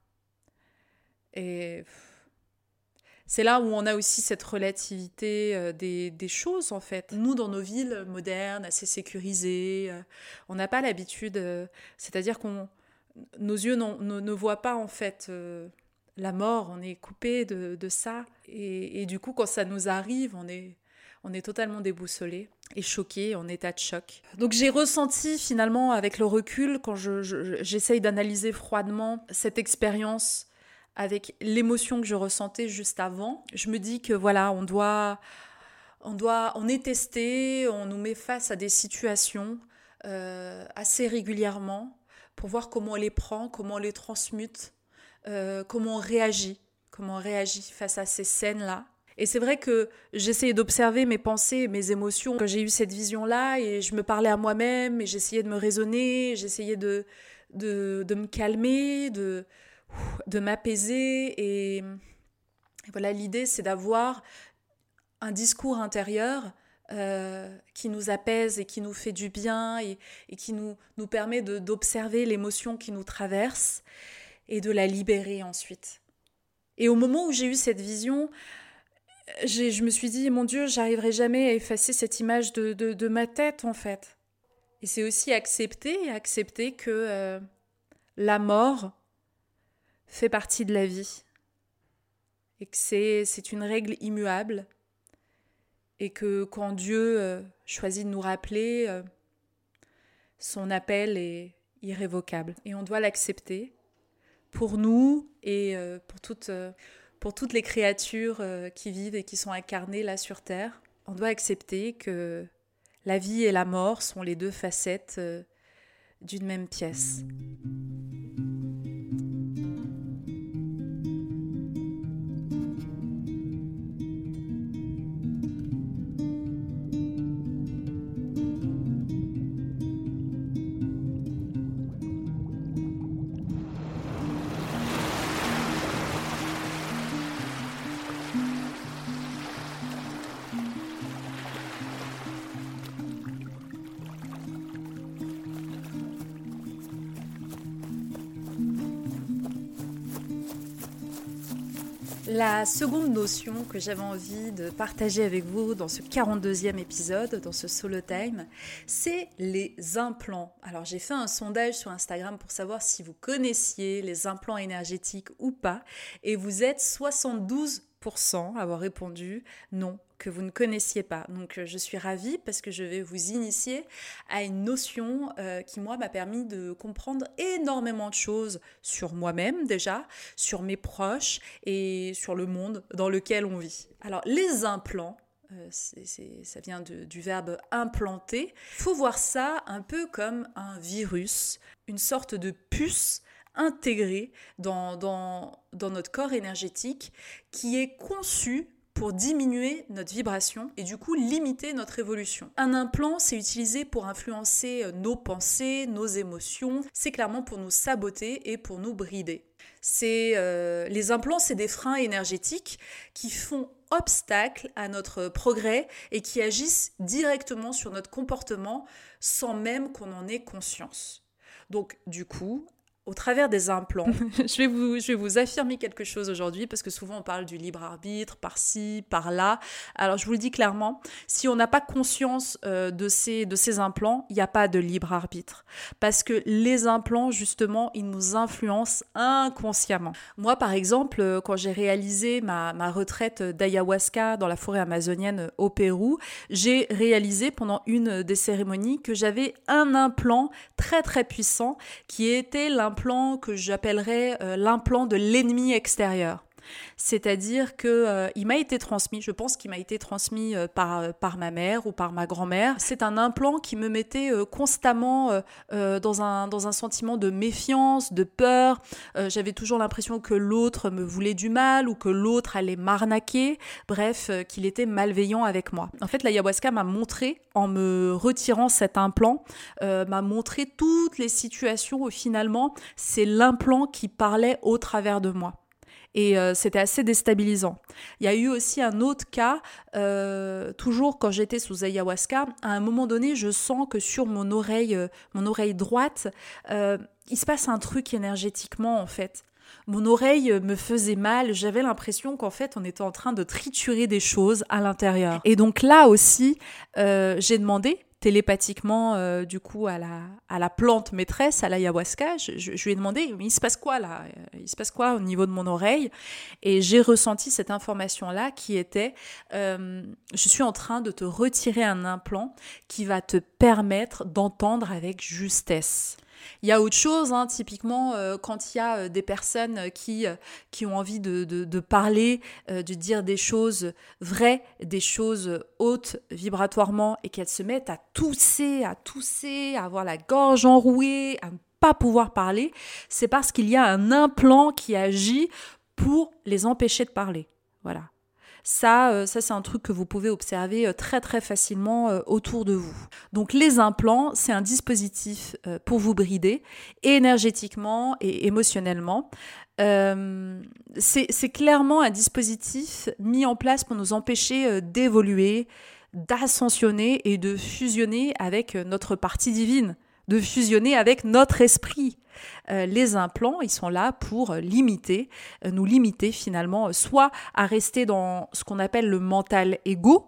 Et c'est là où on a aussi cette relativité euh, des, choses, en fait. Nous, dans nos villes modernes, assez sécurisées, euh, on n'a pas l'habitude, euh, c'est-à-dire qu'on nos yeux ne voient pas, en fait, la mort, on est coupé de, ça. Et, du coup, quand ça nous arrive, on est, on est totalement déboussolé et choqué, en état de choc. Donc j'ai ressenti finalement avec le recul, quand j'essaye d'analyser froidement cette expérience avec l'émotion que je ressentais juste avant. Je me dis que voilà, on doit, on doit, on est testé, on nous met face à des situations euh, assez régulièrement pour voir comment on les prend, comment on les transmute, euh, comment on réagit, comment on réagit face à ces scènes-là. Et c'est vrai que j'essayais d'observer mes pensées, mes émotions quand j'ai eu cette vision-là, et je me parlais à moi-même, et j'essayais de me raisonner, j'essayais de, de, de me calmer, de, de m'apaiser et, voilà l'idée c'est d'avoir un discours intérieur euh, qui nous apaise et qui nous fait du bien et, qui nous, nous permet d'observer l'émotion qui nous traverse et de la libérer ensuite. Et au moment où j'ai eu cette vision, je me suis dit, mon Dieu, j'arriverai jamais à effacer cette image de, de, ma tête en fait. Et c'est aussi accepter, accepter que euh, la mort, fait partie de la vie et que c'est une règle immuable et que quand Dieu euh, choisit de nous rappeler, euh, son appel est irrévocable et on doit l'accepter pour nous et euh, pour, toutes, pour toutes les créatures qui vivent et qui sont incarnées là sur Terre. On doit accepter que la vie et la mort sont les deux facettes d'une même pièce. La seconde notion que j'avais envie de partager avec vous dans ce 42e épisode, dans ce solo time, c'est les implants. Alors j'ai fait un sondage sur Instagram pour savoir si vous connaissiez les implants énergétiques ou pas, et vous êtes 72 avoir répondu non, que vous ne connaissiez pas. Donc euh, je suis ravie parce que je vais vous initier à une notion euh, qui moi m'a permis de comprendre énormément de choses sur moi-même déjà, sur mes proches et sur le monde dans lequel on vit. Alors les implants, euh, ça vient du verbe implanter. Faut voir ça un peu comme un virus, une sorte de puce intégré dans, dans, notre corps énergétique qui est conçu pour diminuer notre vibration et du coup limiter notre évolution. Un implant, c'est utilisé pour influencer euh, nos pensées, nos émotions, c'est clairement pour nous saboter et pour nous brider. Euh, les implants, c'est des freins énergétiques qui font obstacle à notre progrès et qui agissent directement sur notre comportement sans même qu'on en ait conscience. Donc du coup, au travers des implants. (laughs) je, vais vous, je vais vous affirmer quelque chose aujourd'hui parce que souvent on parle du libre arbitre par-ci, par-là. Alors je vous le dis clairement, si on n'a pas conscience euh, de, ces, de ces implants, il n'y a pas de libre arbitre. Parce que les implants, justement, ils nous influencent inconsciemment. Moi, par exemple, euh, quand j'ai réalisé ma, ma retraite d'ayahuasca dans la forêt amazonienne au Pérou, j'ai réalisé pendant une des cérémonies que j'avais un implant très très puissant qui était l'implant que j'appellerais euh, l'implant de l'ennemi extérieur. C'est-à-dire que euh, il m'a été transmis, je pense qu'il m'a été transmis euh, par, euh, par ma mère ou par ma grand-mère. C'est un implant qui me mettait constamment dans, un, dans un sentiment de méfiance, de peur. J'avais toujours l'impression que l'autre me voulait du mal ou que l'autre allait m'arnaquer. Bref, qu'il était malveillant avec moi. En fait, l'ayahuasca m'a montré, en me retirant cet implant, m'a montré toutes les situations où finalement c'est l'implant qui parlait au travers de moi et euh, c'était assez déstabilisant. Il y a eu aussi un autre cas, euh, toujours quand j'étais sous ayahuasca, à un moment donné, je sens que sur mon oreille, euh, mon oreille droite, il se passe un truc énergétiquement en fait. Mon oreille me faisait mal, j'avais l'impression qu'en fait on était en train de triturer des choses à l'intérieur. Et donc là aussi, j'ai demandé télépathiquement euh, du coup à la, plante maîtresse, à l'ayahuasca. Je, je, lui ai demandé, il se passe quoi là? Il se passe quoi au niveau de mon oreille? Et j'ai ressenti cette information-là qui était, euh, je suis en train de te retirer un implant qui va te permettre d'entendre avec justesse. Il y a autre chose, hein, typiquement euh, quand il y a euh, des personnes qui, euh, qui ont envie de, de, parler, de dire des choses vraies, des choses hautes vibratoirement et qu'elles se mettent à tousser, à tousser, à avoir la gorge enrouée, à ne pas pouvoir parler, c'est parce qu'il y a un implant qui agit pour les empêcher de parler. Voilà. Ça, euh, ça c'est un truc que vous pouvez observer euh, très très facilement euh, autour de vous. Donc les implants, c'est un dispositif pour vous brider énergétiquement et émotionnellement. c'est clairement un dispositif mis en place pour nous empêcher d'évoluer, d'ascensionner et de fusionner avec notre partie divine, de fusionner avec notre esprit. Euh, les implants, ils sont là pour limiter, euh, nous limiter finalement, soit à rester dans ce qu'on appelle le mental égo,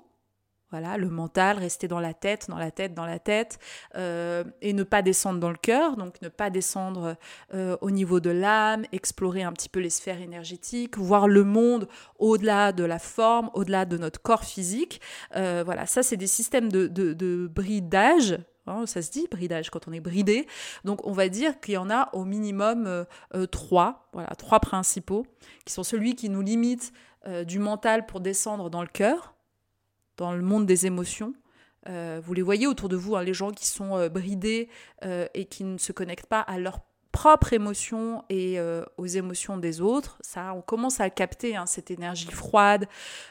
voilà, le mental, rester dans la tête, dans la tête, dans la tête, euh, et ne pas descendre dans le cœur, donc ne pas descendre au niveau de l'âme, explorer un petit peu les sphères énergétiques, voir le monde au-delà de la forme, au-delà de notre corps physique. voilà, ça c'est des systèmes de, de, de bridage, Hein, ça se dit bridage quand on est bridé. Donc on va dire qu'il y en a au minimum euh, euh, trois, voilà, trois principaux, qui sont celui qui nous limite euh, du mental pour descendre dans le cœur, dans le monde des émotions. vous les voyez autour de vous, hein, les gens qui sont bridés et qui ne se connectent pas à leur propres émotions et euh, aux émotions des autres. Ça, on commence à capter hein, cette énergie froide.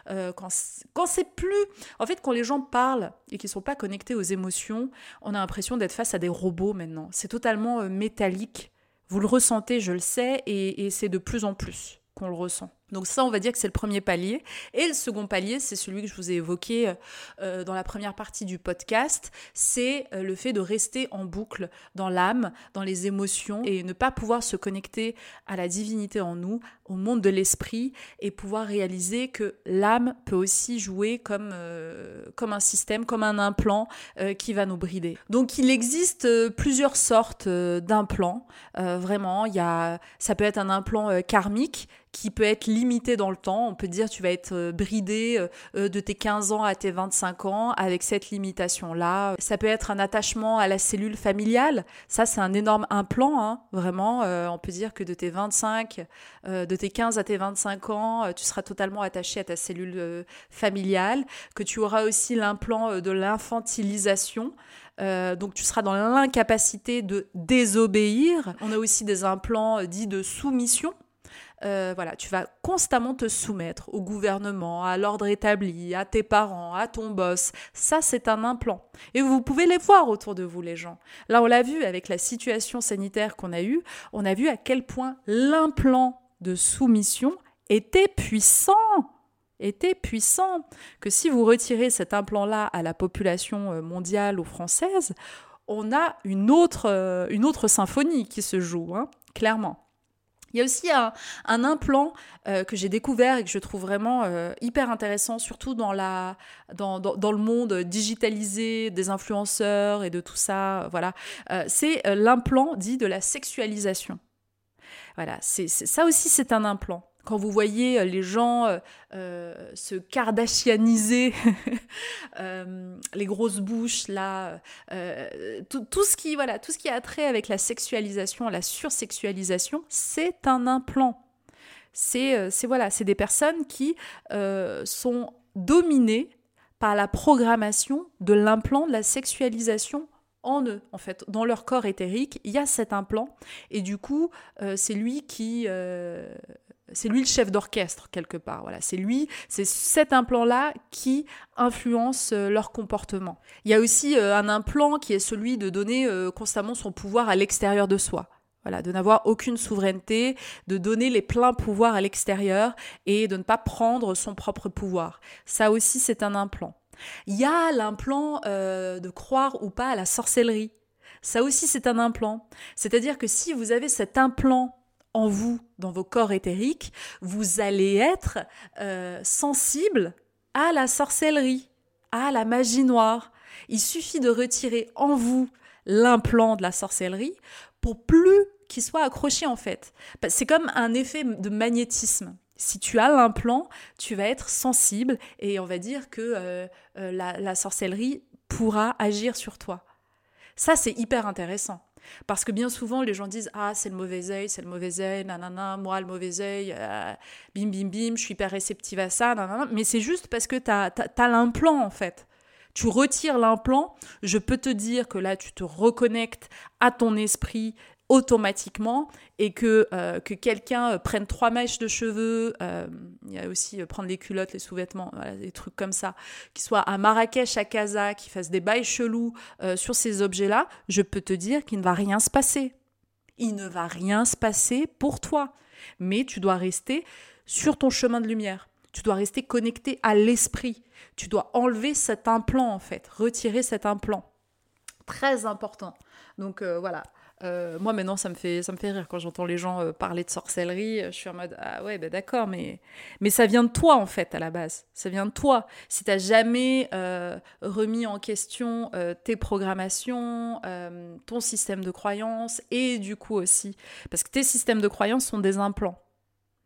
Euh, quand, c'est plus... En fait, quand les gens parlent et qu'ils ne sont pas connectés aux émotions, on a l'impression d'être face à des robots maintenant. C'est totalement euh, métallique. Vous le ressentez, je le sais, et c'est de plus en plus qu'on le ressent. Donc ça, on va dire que c'est le premier palier. Et le second palier, c'est celui que je vous ai évoqué euh, dans la première partie du podcast, c'est euh, le fait de rester en boucle dans l'âme, dans les émotions, et ne pas pouvoir se connecter à la divinité en nous, au monde de l'esprit, et pouvoir réaliser que l'âme peut aussi jouer comme, euh, comme un système, comme un implant qui va nous brider. Donc il existe plusieurs sortes d'implants. vraiment, y a, ça peut être un implant karmique qui peut être limité dans le temps. On peut dire tu vas être euh, bridé euh, euh, de tes 15 ans à tes 25 ans avec cette limitation-là. Ça peut être un attachement à la cellule familiale. Ça, c'est un énorme implant, hein, vraiment. on peut dire que de tes 25, de tes 15 à tes 25 ans, tu seras totalement attaché à ta cellule familiale. Que tu auras aussi l'implant de l'infantilisation. donc tu seras dans l'incapacité de désobéir. On a aussi des implants dits de soumission. Euh, voilà, tu vas constamment te soumettre au gouvernement, à l'ordre établi, à tes parents, à ton boss. Ça, c'est un implant. Et vous pouvez les voir autour de vous, les gens. Là, on l'a vu avec la situation sanitaire qu'on a eue, on a vu à quel point l'implant de soumission était puissant était puissant, que si vous retirez cet implant-là à la population euh, mondiale ou française, on a une autre, euh, une autre symphonie qui se joue, hein, clairement. Il y a aussi un, implant euh, que j'ai découvert et que je trouve vraiment euh, hyper intéressant, surtout dans, le monde digitalisé des influenceurs et de tout ça. Voilà, euh, c'est l'implant dit de la sexualisation. Voilà, c'est ça aussi c'est un implant quand vous voyez euh, les gens euh, euh, se kardashianiser, (laughs) les grosses bouches, là, tout, ce qui, voilà, tout ce qui a trait avec la sexualisation, la sursexualisation, c'est un implant. C'est voilà, c'est des personnes qui sont dominées par la programmation de l'implant de la sexualisation en eux, en fait, dans leur corps éthérique, il y a cet implant, et du coup, c'est lui qui, c'est lui le chef d'orchestre quelque part. Voilà, c'est lui, c'est cet implant-là qui influence euh, leur comportement. Il y a aussi euh, un implant qui est celui de donner euh, constamment son pouvoir à l'extérieur de soi. Voilà, de n'avoir aucune souveraineté, de donner les pleins pouvoirs à l'extérieur et de ne pas prendre son propre pouvoir. Ça aussi, c'est un implant. Il y a l'implant de croire ou pas à la sorcellerie. Ça aussi, c'est un implant. C'est-à-dire que si vous avez cet implant en vous, dans vos corps éthériques, vous allez être euh, sensible à la sorcellerie, à la magie noire. Il suffit de retirer en vous l'implant de la sorcellerie pour plus qu'il soit accroché en fait. C'est comme un effet de magnétisme. Si tu as l'implant, tu vas être sensible et on va dire que euh, euh, la sorcellerie pourra agir sur toi. Ça, c'est hyper intéressant. Parce que bien souvent, les gens disent Ah, c'est le mauvais œil, c'est le mauvais œil, nanana, moi, le mauvais œil, euh, bim, bim, bim, je suis hyper réceptive à ça, nanana. Mais c'est juste parce que tu as, as l'implant, en fait. Tu retires l'implant, je peux te dire que là, tu te reconnectes à ton esprit automatiquement et que, euh, que quelqu'un euh, prenne trois mèches de cheveux, euh, il y a aussi prendre les culottes, les sous-vêtements, des trucs comme ça, qui soit à Marrakech, à Casa, qui fasse des bails chelous sur ces objets-là, je peux te dire qu'il ne va rien se passer. Il ne va rien se passer pour toi. Mais tu dois rester sur ton chemin de lumière. Tu dois rester connecté à l'esprit. Tu dois enlever cet implant, en fait, retirer cet implant. Très important. Donc voilà, euh, moi maintenant ça me fait ça me fait rire quand j'entends les gens euh, parler de sorcellerie. Je suis en mode ah ouais ben d'accord mais mais ça vient de toi en fait à la base. Ça vient de toi. Si t'as jamais euh, remis en question tes programmations, ton système de croyances et du coup aussi parce que tes systèmes de croyances sont des implants.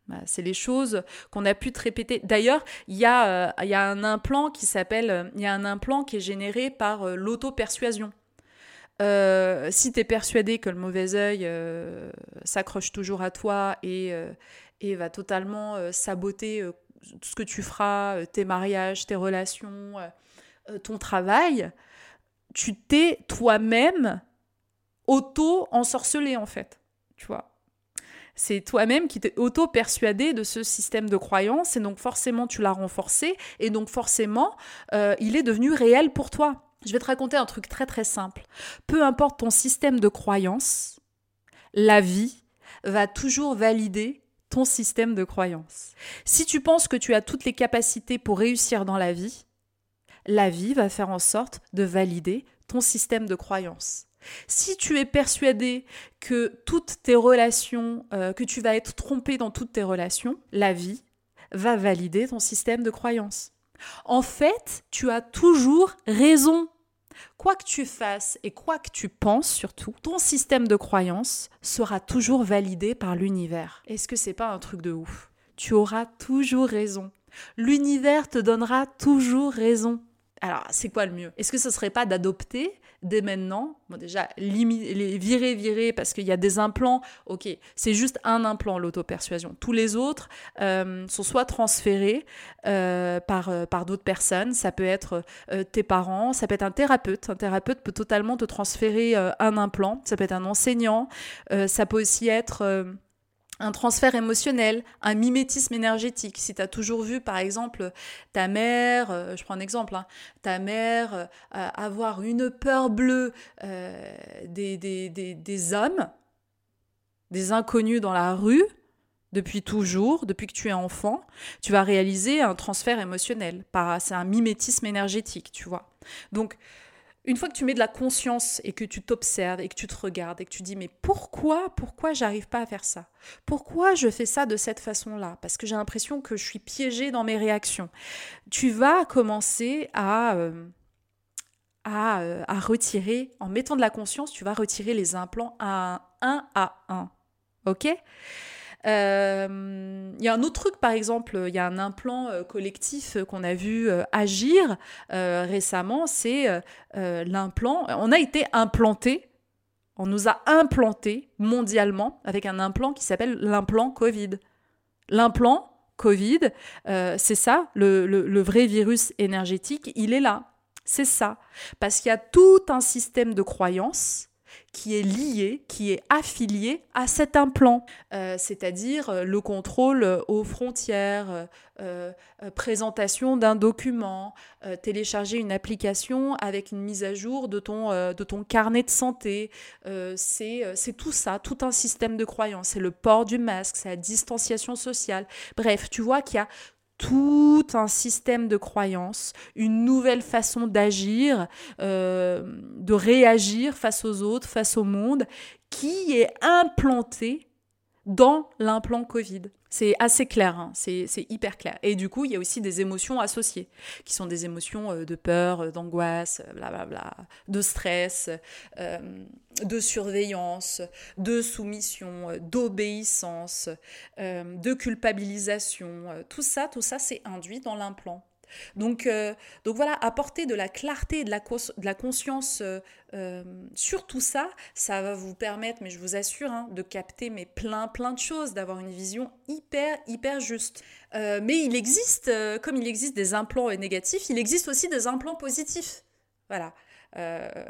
Bah, c'est les choses qu'on a pu te répéter. D'ailleurs, il y, y a un implant qui s'appelle, il y a un implant qui est généré par l'auto-persuasion. Euh, si tu es persuadé que le mauvais œil euh, s'accroche toujours à toi et, euh, et va totalement saboter tout ce que tu feras, tes mariages, tes relations, ton travail, tu t'es toi-même auto-ensorcelé en fait, tu. C'est toi-même qui t'es auto-persuadé de ce système de croyance et donc forcément tu l'as renforcé et donc forcément il est devenu réel pour toi. Je vais te raconter un truc très très simple. Peu importe ton système de croyance, la vie va toujours valider ton système de croyance. Si tu penses que tu as toutes les capacités pour réussir dans la vie, la vie va faire en sorte de valider ton système de croyance. Si tu es persuadé que toutes tes relations, euh, que tu vas être trompé dans toutes tes relations, la vie va valider ton système de croyance. En fait, tu as toujours raison. Quoi que tu fasses et quoi que tu penses surtout, ton système de croyance sera toujours validé par l'univers. Est-ce que c'est pas un truc de ouf? Tu auras toujours raison. L'univers te donnera toujours raison. Alors, c'est quoi le mieux? Est-ce que ce serait pas d'adopter dès maintenant Bon, déjà, les virer, virer, parce qu'il y a des implants. Ok, c'est juste un implant, l'auto-persuasion. Tous les autres euh, sont soit transférés euh, par, euh, par d'autres personnes. Ça peut être tes parents, ça peut être un thérapeute. Un thérapeute peut totalement te transférer un implant. Ça peut être un enseignant. ça peut aussi être un transfert émotionnel, un mimétisme énergétique. Si tu as toujours vu, par exemple, ta mère, euh, je prends un exemple, hein, ta mère euh, avoir une peur bleue euh, des, des, des, hommes, des inconnus dans la rue, depuis toujours, depuis que tu es enfant, tu vas réaliser un transfert émotionnel. C'est un mimétisme énergétique, tu vois. Donc, une fois que tu mets de la conscience et que tu t'observes et que tu te regardes et que tu dis mais pourquoi, pourquoi j'arrive pas à faire ça? Pourquoi je fais ça de cette façon-là? Parce que j'ai l'impression que je suis piégée dans mes réactions. Tu vas commencer à, euh, à, euh, à, retirer, en mettant de la conscience, tu vas retirer les implants à un à un. Ok? Euh, il y a un autre truc, par exemple, il y a un implant euh, collectif euh, qu'on a vu agir récemment, c'est l'implant. On a été implanté, on nous a implanté mondialement avec un implant qui s'appelle l'implant Covid. L'implant Covid, c'est ça, le, le vrai virus énergétique, il est là. C'est ça. Parce qu'il y a tout un système de croyances qui est lié, qui est affilié à cet implant, euh, c'est-à-dire euh, le contrôle euh, aux frontières, présentation d'un document, télécharger une application avec une mise à jour de ton, de ton carnet de santé. c'est tout ça, tout un système de croyances. C'est le port du masque, c'est la distanciation sociale. Bref, tu vois qu'il y a tout un système de croyances, une nouvelle façon d'agir, euh, de réagir face aux autres, face au monde, qui est implantée dans l'implant Covid. C'est assez clair, hein. c'est hyper clair. Et du coup, il y a aussi des émotions associées, qui sont des émotions euh, de peur, euh, d'angoisse, blablabla, de stress, de surveillance, de soumission, d'obéissance, de culpabilisation. Tout ça, tout ça, c'est induit dans l'implant. Donc, euh, donc voilà, apporter de la clarté, de la, de la conscience euh, euh, sur tout ça, ça va vous permettre, mais je vous assure, hein, de capter mais plein, plein de choses, d'avoir une vision hyper, hyper juste. mais il existe, comme il existe des implants négatifs, il existe aussi des implants positifs. Voilà.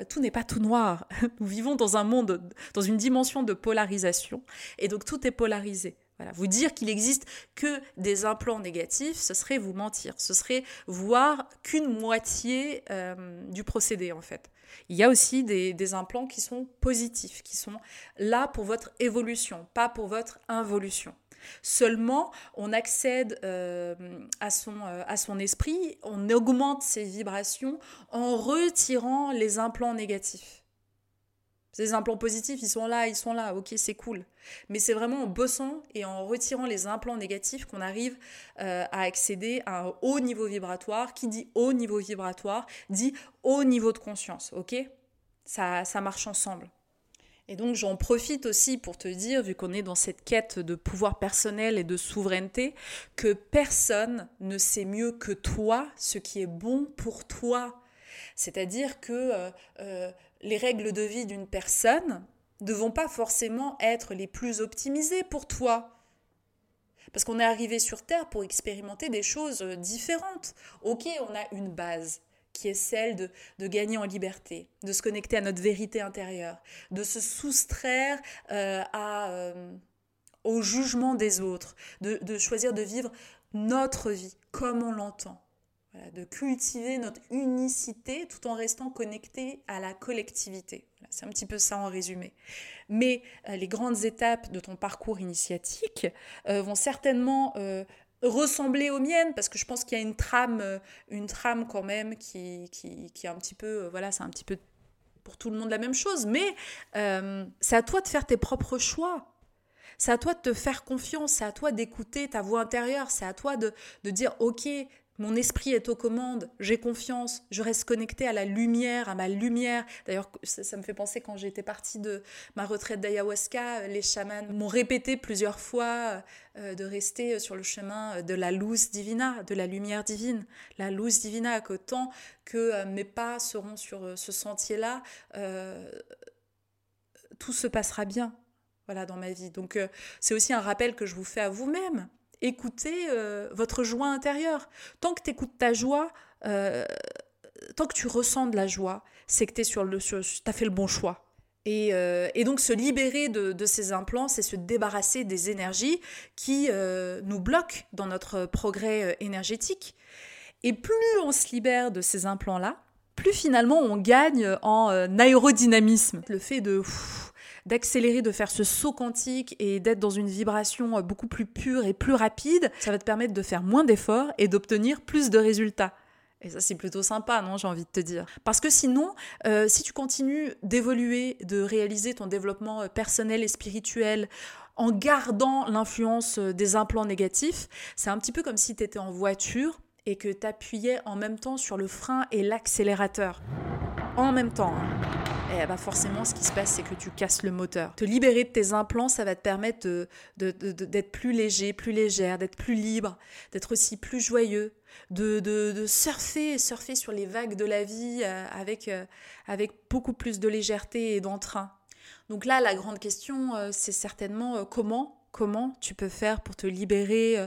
tout n'est pas tout noir. (laughs) Nous vivons dans un monde, dans une dimension de polarisation, et donc tout est polarisé. Vous dire qu'il existe que des implants négatifs, ce serait vous mentir. Ce serait voir qu'une moitié euh, du procédé, en fait. Il y a aussi des, implants qui sont positifs, qui sont là pour votre évolution, pas pour votre involution. Seulement, on accède euh, à, son, euh, à son esprit, on augmente ses vibrations en retirant les implants négatifs. Ces implants positifs, ils sont là, ils sont là, ok, c'est cool. Mais c'est vraiment en bossant et en retirant les implants négatifs qu'on arrive euh, à accéder à un haut niveau vibratoire. Qui dit haut niveau vibratoire dit haut niveau de conscience, ok? Ça, ça marche ensemble. Et donc j'en profite aussi pour te dire, vu qu'on est dans cette quête de pouvoir personnel et de souveraineté, que personne ne sait mieux que toi ce qui est bon pour toi. C'est-à-dire que euh, euh, les règles de vie d'une personne ne vont pas forcément être les plus optimisées pour toi. Parce qu'on est arrivé sur Terre pour expérimenter des choses euh, différentes. Ok, on a une base qui est celle de, gagner en liberté, de se connecter à notre vérité intérieure, de se soustraire euh, euh, au jugement des autres, de choisir de vivre notre vie comme on l'entend. De cultiver notre unicité tout en restant connecté à la collectivité. C'est un petit peu ça en résumé. Mais euh, les grandes étapes de ton parcours initiatique euh, vont certainement euh, ressembler aux miennes parce que je pense qu'il y a une trame, une trame quand même qui, qui, qui est un petit peu, voilà, c'est un petit peu pour tout le monde la même chose. Mais c'est à toi de faire tes propres choix. C'est à toi de te faire confiance, c'est à toi d'écouter ta voix intérieure, c'est à toi de, de dire, ok, mon esprit est aux commandes, j'ai confiance, je reste connecté à la lumière, à ma lumière. D'ailleurs, ça, me fait penser quand j'étais partie de ma retraite d'ayahuasca, les chamans m'ont répété plusieurs fois euh, de rester sur le chemin de la luz divina, de la lumière divine. La luz divina, que tant que euh, mes pas seront sur euh, ce sentier-là, tout se passera bien. Voilà, dans ma vie. Donc, c'est aussi un rappel que je vous fais à vous-même écoutez euh, votre joie intérieure. Tant que tu écoutes ta joie, euh, tant que tu ressens de la joie, c'est que tu sur le, as fait le bon choix. Et, euh, donc se libérer de, ces implants, c'est se débarrasser des énergies qui nous bloquent dans notre progrès énergétique. Et plus on se libère de ces implants-là, plus finalement on gagne en aérodynamisme. Le fait de d'accélérer, de faire ce saut quantique et d'être dans une vibration euh, beaucoup plus pure et plus rapide, ça va te permettre de faire moins d'efforts et d'obtenir plus de résultats. Et ça, c'est plutôt sympa, non J'ai envie de te dire? Parce que sinon, euh, si tu continues d'évoluer, de réaliser ton développement euh, personnel et spirituel en gardant l'influence des implants négatifs, c'est un petit peu comme si tu étais en voiture et que tu appuyais en même temps sur le frein et l'accélérateur. En même temps. Hein eh bah forcément, ce qui se passe, c'est que tu casses le moteur. Te libérer de tes implants, ça va te permettre d'être plus léger, plus légère, d'être plus libre, d'être aussi plus joyeux, de, surfer, surfer sur les vagues de la vie euh, avec, euh, avec beaucoup plus de légèreté et d'entrain. Donc là, la grande question, euh, c'est certainement comment comment tu peux faire pour te libérer euh,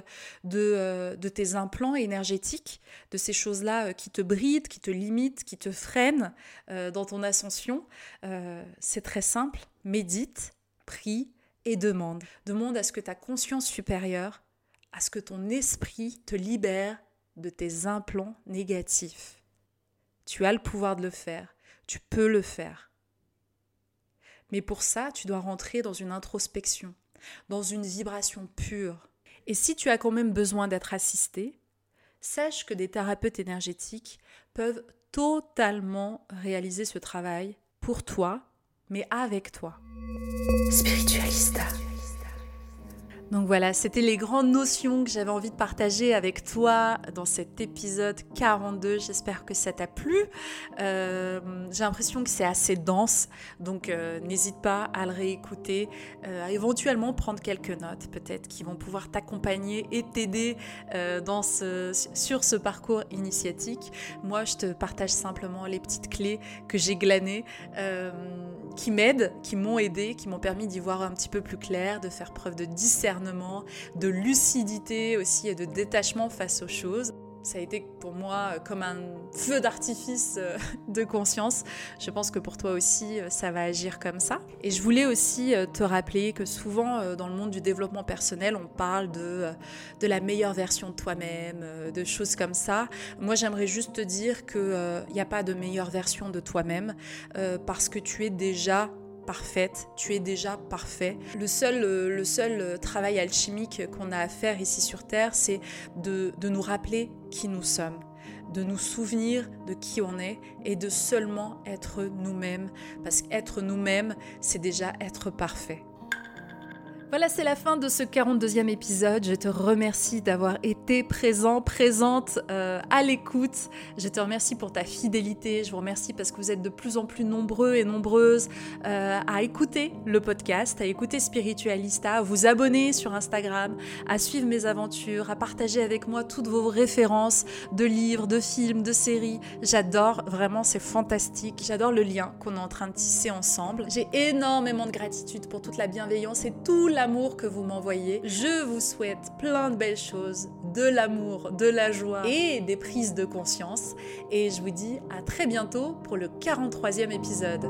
euh, de, tes implants énergétiques, de ces choses-là euh, qui te brident, qui te limitent, qui te freinent dans ton ascension. c'est très simple, médite, prie et demande. Demande à ce que ta conscience supérieure, à ce que ton esprit te libère de tes implants négatifs. Tu as le pouvoir de le faire, tu peux le faire. Mais pour ça, tu dois rentrer dans une introspection dans une vibration pure. Et si tu as quand même besoin d'être assisté, sache que des thérapeutes énergétiques peuvent totalement réaliser ce travail pour toi, mais avec toi. Spiritualista. Donc voilà, c'était les grandes notions que j'avais envie de partager avec toi dans cet épisode 42. J'espère que ça t'a plu. Euh, j'ai l'impression que c'est assez dense, donc euh, n'hésite pas à le réécouter, euh, éventuellement prendre quelques notes peut-être qui vont pouvoir t'accompagner et t'aider sur ce parcours initiatique. Moi, je te partage simplement les petites clés que j'ai glanées qui m'aident, qui m'ont aidé, qui m'ont permis d'y voir un petit peu plus clair, de faire preuve de discernement, de lucidité aussi et de détachement face aux choses. Ça a été pour moi comme un feu d'artifice euh, (laughs) de conscience. Je pense que pour toi aussi, euh, ça va agir comme ça. Et je voulais aussi euh, te rappeler que souvent, dans le monde du développement personnel, on parle de, de la meilleure version de toi-même, de choses comme ça. Moi, j'aimerais juste te dire qu'il n'y a pas de meilleure version de toi-même parce que tu es déjà parfaite, tu es déjà parfait. Le seul, le seul travail alchimique qu'on a à faire ici sur Terre, c'est de, de nous rappeler qui nous sommes de nous souvenir de qui on est et de seulement être nous-mêmes. Parce qu'être nous-mêmes, c'est déjà être parfait. Voilà, c'est la fin de ce 42e épisode. Je te remercie d'avoir été présent, présente euh, à l'écoute. Je te remercie pour ta fidélité. Je vous remercie parce que vous êtes de plus en plus nombreux et nombreuses euh, à écouter le podcast, à écouter Spiritualista, à vous abonner sur Instagram, à suivre mes aventures, à partager avec moi toutes vos références de livres, de films, de séries. J'adore, vraiment, c'est fantastique. J'adore le lien qu'on est en train de tisser ensemble. J'ai énormément de gratitude pour toute la bienveillance et tout la l'amour que vous m'envoyez. Je vous souhaite plein de belles choses, de l'amour, de la joie et des prises de conscience. Et je vous dis à très bientôt pour le 43e épisode.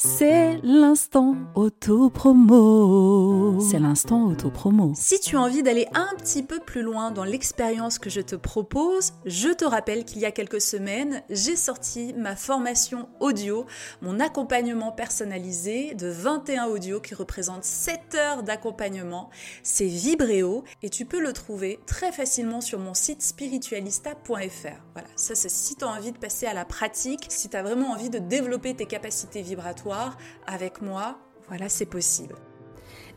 C'est l'instant auto-promo. C'est l'instant auto-promo. Si tu as envie d'aller un petit peu plus loin dans l'expérience que je te propose, je te rappelle qu'il y a quelques semaines, j'ai sorti ma formation audio, mon accompagnement personnalisé de 21 audios qui représentent 7 heures d'accompagnement. C'est Vibréo et tu peux le trouver très facilement sur mon site spiritualista.fr. Voilà, ça c'est si tu as envie de passer à la pratique, si tu as vraiment envie de développer tes capacités vibratoires avec moi, voilà, c'est possible.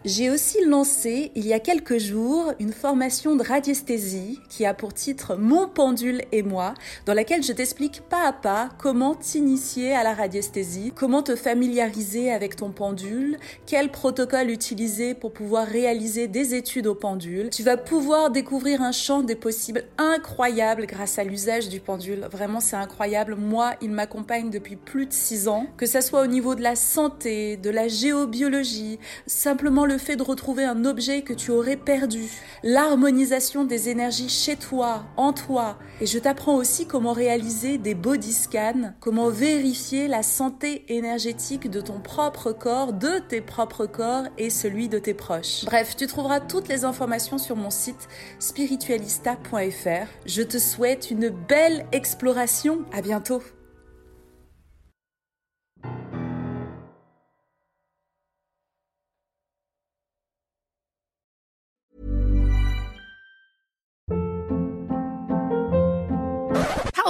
J'ai aussi lancé il y a quelques jours une formation de radiesthésie qui a pour titre Mon pendule et moi, dans laquelle je t'explique pas à pas comment t'initier à la radiesthésie, comment te familiariser avec ton pendule, quel protocole utiliser pour pouvoir réaliser des études au pendule. Tu vas pouvoir découvrir un champ des possibles incroyable grâce à l'usage du pendule. Vraiment, c'est incroyable. Moi, il m'accompagne depuis plus de six ans, que ça soit au niveau de la santé, de la géobiologie, simplement le fait de retrouver un objet que tu aurais perdu, l'harmonisation des énergies chez toi, en toi. Et je t'apprends aussi comment réaliser des body scans, comment vérifier la santé énergétique de ton propre corps, de tes propres corps et celui de tes proches. Bref, tu trouveras toutes les informations sur mon site spiritualista.fr. Je te souhaite une belle exploration. À bientôt.